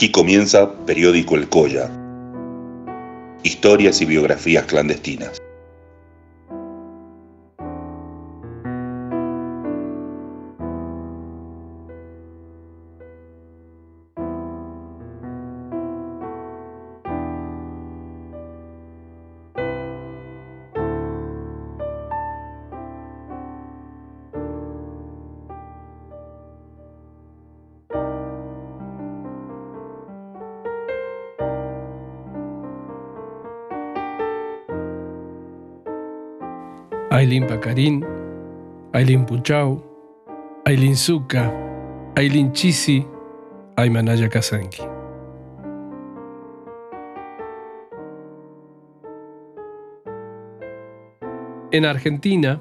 Aquí comienza Periódico El Colla. Historias y biografías clandestinas. Ailin Pacarín, Ailin Puchau, Ailin Zuka, Ailin Chisi, Aymanaya Kazanki. En Argentina,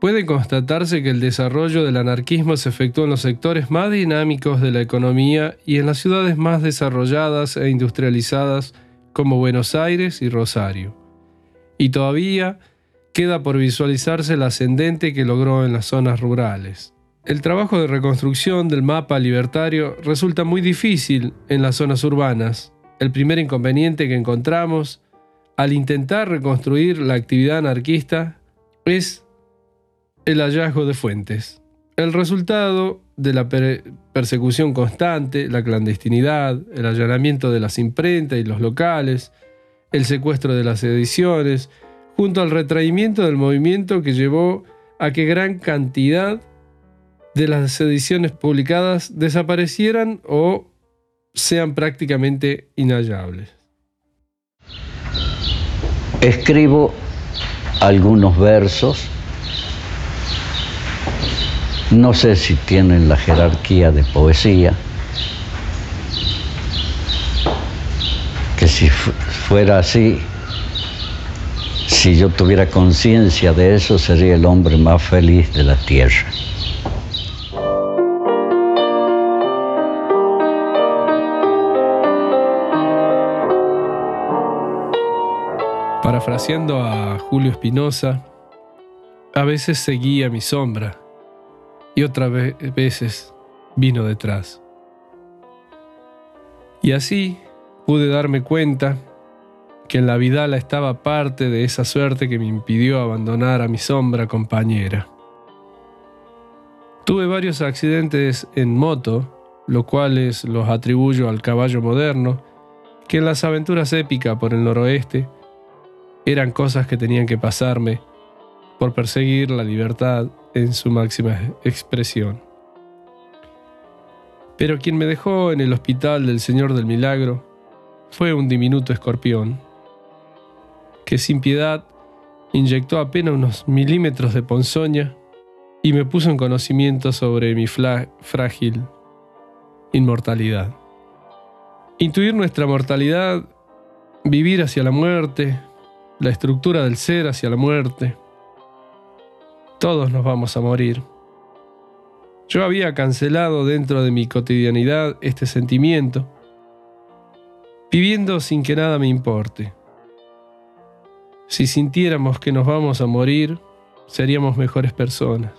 puede constatarse que el desarrollo del anarquismo se efectuó en los sectores más dinámicos de la economía y en las ciudades más desarrolladas e industrializadas como Buenos Aires y Rosario. Y todavía queda por visualizarse el ascendente que logró en las zonas rurales. El trabajo de reconstrucción del mapa libertario resulta muy difícil en las zonas urbanas. El primer inconveniente que encontramos al intentar reconstruir la actividad anarquista es el hallazgo de fuentes. El resultado de la persecución constante, la clandestinidad, el allanamiento de las imprentas y los locales, el secuestro de las ediciones, junto al retraimiento del movimiento que llevó a que gran cantidad de las ediciones publicadas desaparecieran o sean prácticamente inhallables. Escribo algunos versos, no sé si tienen la jerarquía de poesía, que si fuera así, si yo tuviera conciencia de eso, sería el hombre más feliz de la tierra. Parafraseando a Julio Espinosa, a veces seguía mi sombra y otras veces vino detrás. Y así pude darme cuenta que en la Vidala estaba parte de esa suerte que me impidió abandonar a mi sombra compañera. Tuve varios accidentes en moto, los cuales los atribuyo al caballo moderno, que en las aventuras épicas por el noroeste eran cosas que tenían que pasarme por perseguir la libertad en su máxima expresión. Pero quien me dejó en el hospital del Señor del Milagro fue un diminuto escorpión que sin piedad inyectó apenas unos milímetros de ponzoña y me puso en conocimiento sobre mi frágil inmortalidad. Intuir nuestra mortalidad, vivir hacia la muerte, la estructura del ser hacia la muerte. Todos nos vamos a morir. Yo había cancelado dentro de mi cotidianidad este sentimiento, viviendo sin que nada me importe si sintiéramos que nos vamos a morir, seríamos mejores personas.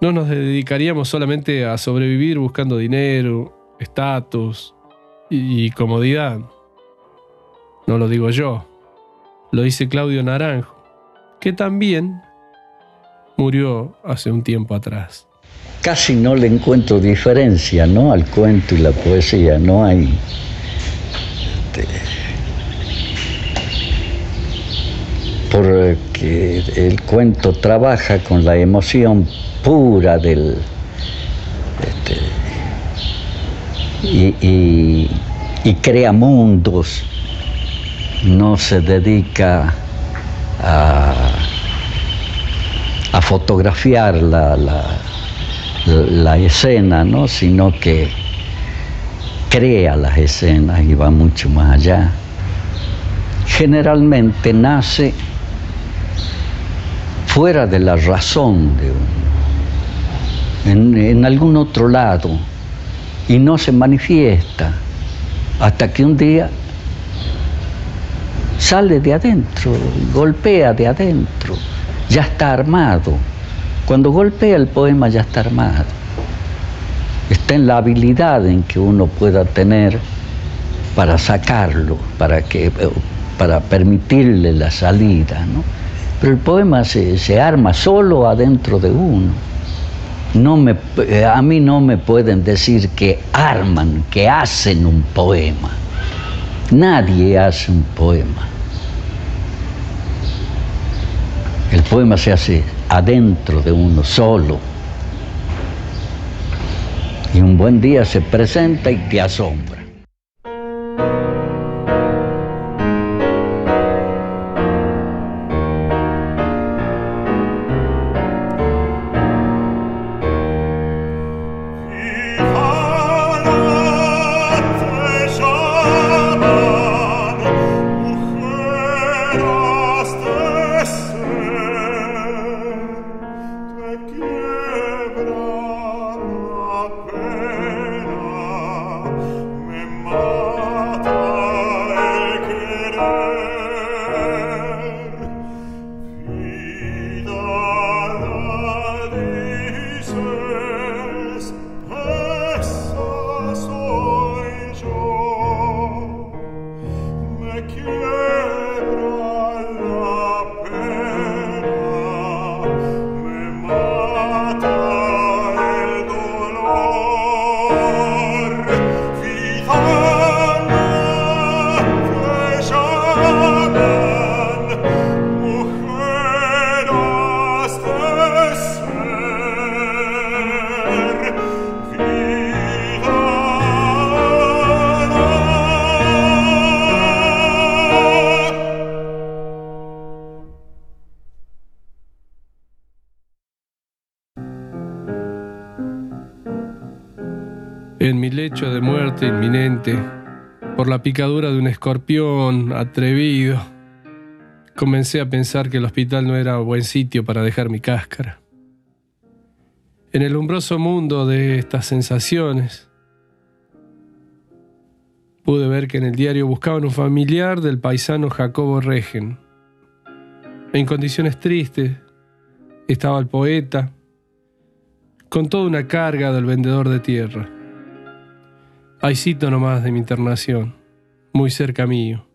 No nos dedicaríamos solamente a sobrevivir buscando dinero, estatus y, comodidad. No lo digo yo, lo dice Claudio Naranjo, que también murió hace un tiempo atrás. Casi no le encuentro diferencia, ¿no? Al cuento y la poesía, no hay... Este, porque el cuento trabaja con la emoción pura del... Este, y, crea mundos, no se dedica a, fotografiar la, la, escena, ¿no? sino que crea las escenas y va mucho más allá. Generalmente nace fuera de la razón de uno, en, algún otro lado, y no se manifiesta hasta que un día sale de adentro, golpea de adentro, ya está armado. Cuando golpea el poema ya está armado. está en la habilidad en que uno pueda tener para sacarlo, para, que, para permitirle la salida. ¿no? Pero el poema se, se arma solo adentro de uno. No me, a mí no me pueden decir que arman, que hacen un poema. Nadie hace un poema. El poema se hace adentro de uno solo. Y un buen día se presenta y te asombra. Lecho de muerte inminente, por la picadura de un escorpión atrevido, comencé a pensar que el hospital no era buen sitio para dejar mi cáscara. En el umbroso mundo de estas sensaciones, pude ver que en el diario buscaban un familiar del paisano Jacobo Regen. En condiciones tristes estaba el poeta, con toda una carga del vendedor de tierra. Hay cito nomás de mi internación, muy cerca mío.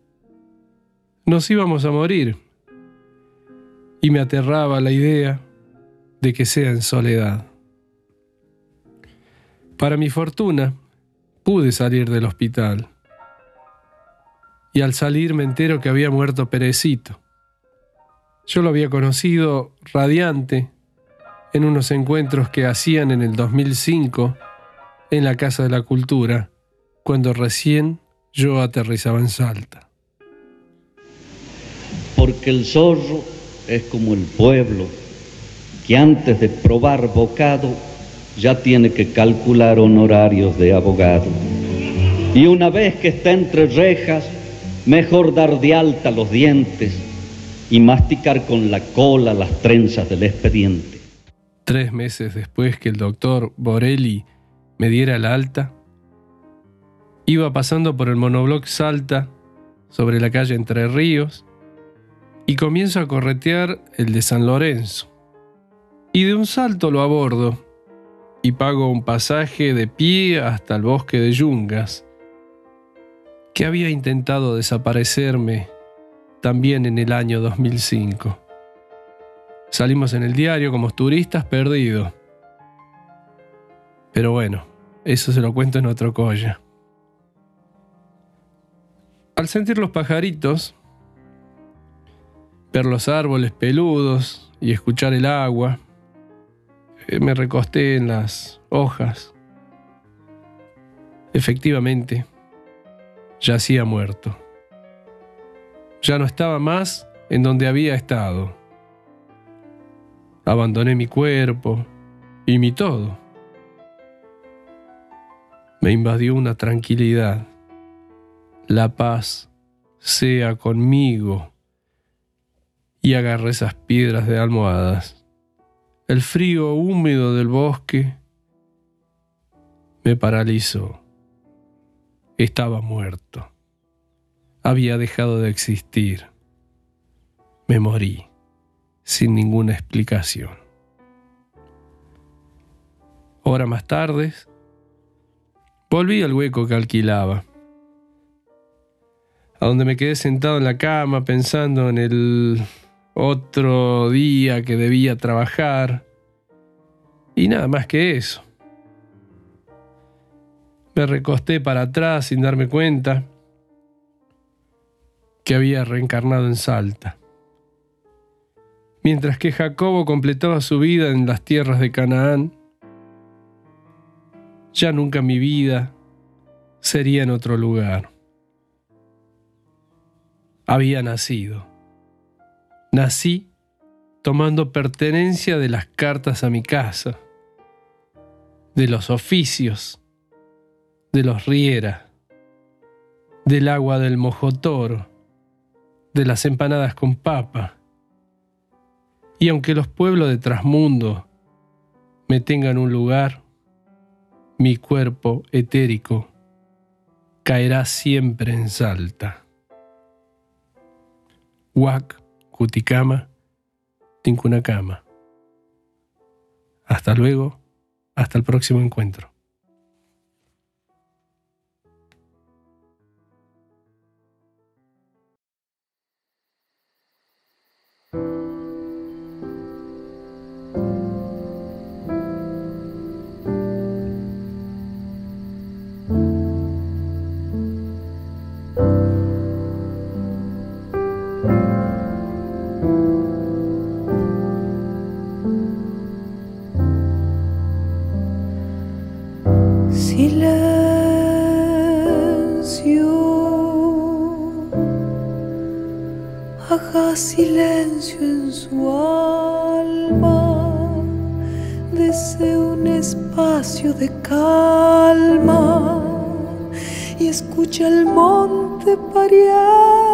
Nos íbamos a morir y me aterraba la idea de que sea en soledad. Para mi fortuna, pude salir del hospital. Y al salir me entero que había muerto Perecito. Yo lo había conocido radiante en unos encuentros que hacían en el 2005 en la Casa de la Cultura cuando recién yo aterrizaba en Salta. Porque el zorro es como el pueblo, que antes de probar bocado ya tiene que calcular honorarios de abogado. Y una vez que está entre rejas, mejor dar de alta los dientes y masticar con la cola las trenzas del expediente. Tres meses después que el doctor Borelli me diera el alta, Iba pasando por el monobloc Salta, sobre la calle Entre Ríos, y comienzo a corretear el de San Lorenzo. Y de un salto lo abordo y pago un pasaje de pie hasta el bosque de Yungas, que había intentado desaparecerme también en el año 2005. Salimos en el diario como turistas perdidos. Pero bueno, eso se lo cuento en otro colla. Al sentir los pajaritos, ver los árboles peludos y escuchar el agua, eh, me recosté en las hojas. Efectivamente, yacía muerto. Ya no estaba más en donde había estado. Abandoné mi cuerpo y mi todo. Me invadió una tranquilidad la paz sea conmigo. Y agarré esas piedras de almohadas. El frío húmedo del bosque me paralizó. Estaba muerto. Había dejado de existir. Me morí sin ninguna explicación. Hora más tarde, Volví al hueco que alquilaba, a donde me quedé sentado en la cama pensando en el otro día que debía trabajar y nada más que eso. Me recosté para atrás sin darme cuenta que había reencarnado en Salta. Mientras que Jacobo completaba su vida en las tierras de Canaán, ya nunca mi vida sería en otro lugar. Había nacido. Nací tomando pertenencia de las cartas a mi casa, de los oficios, de los riera, del agua del mojotoro, de las empanadas con papa. Y aunque los pueblos de Trasmundo me tengan un lugar, mi cuerpo etérico caerá siempre en Salta. Huac, Cuticama, Tincunacama. Hasta luego, hasta el próximo encuentro. Silencio en su alma, desea un espacio de calma. Y escucha el monte pariendo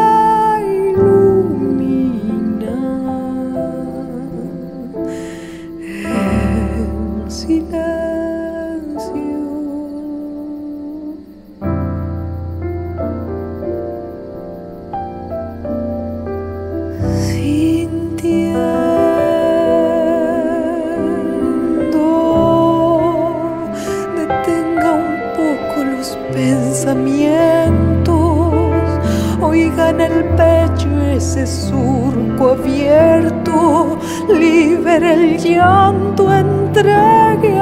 libere el llanto, entregue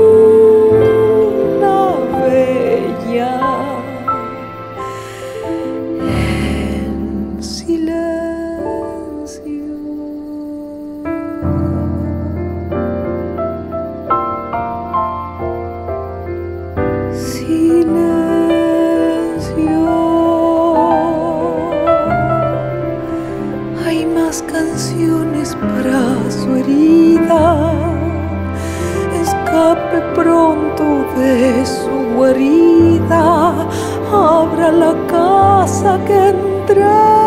casa que entra.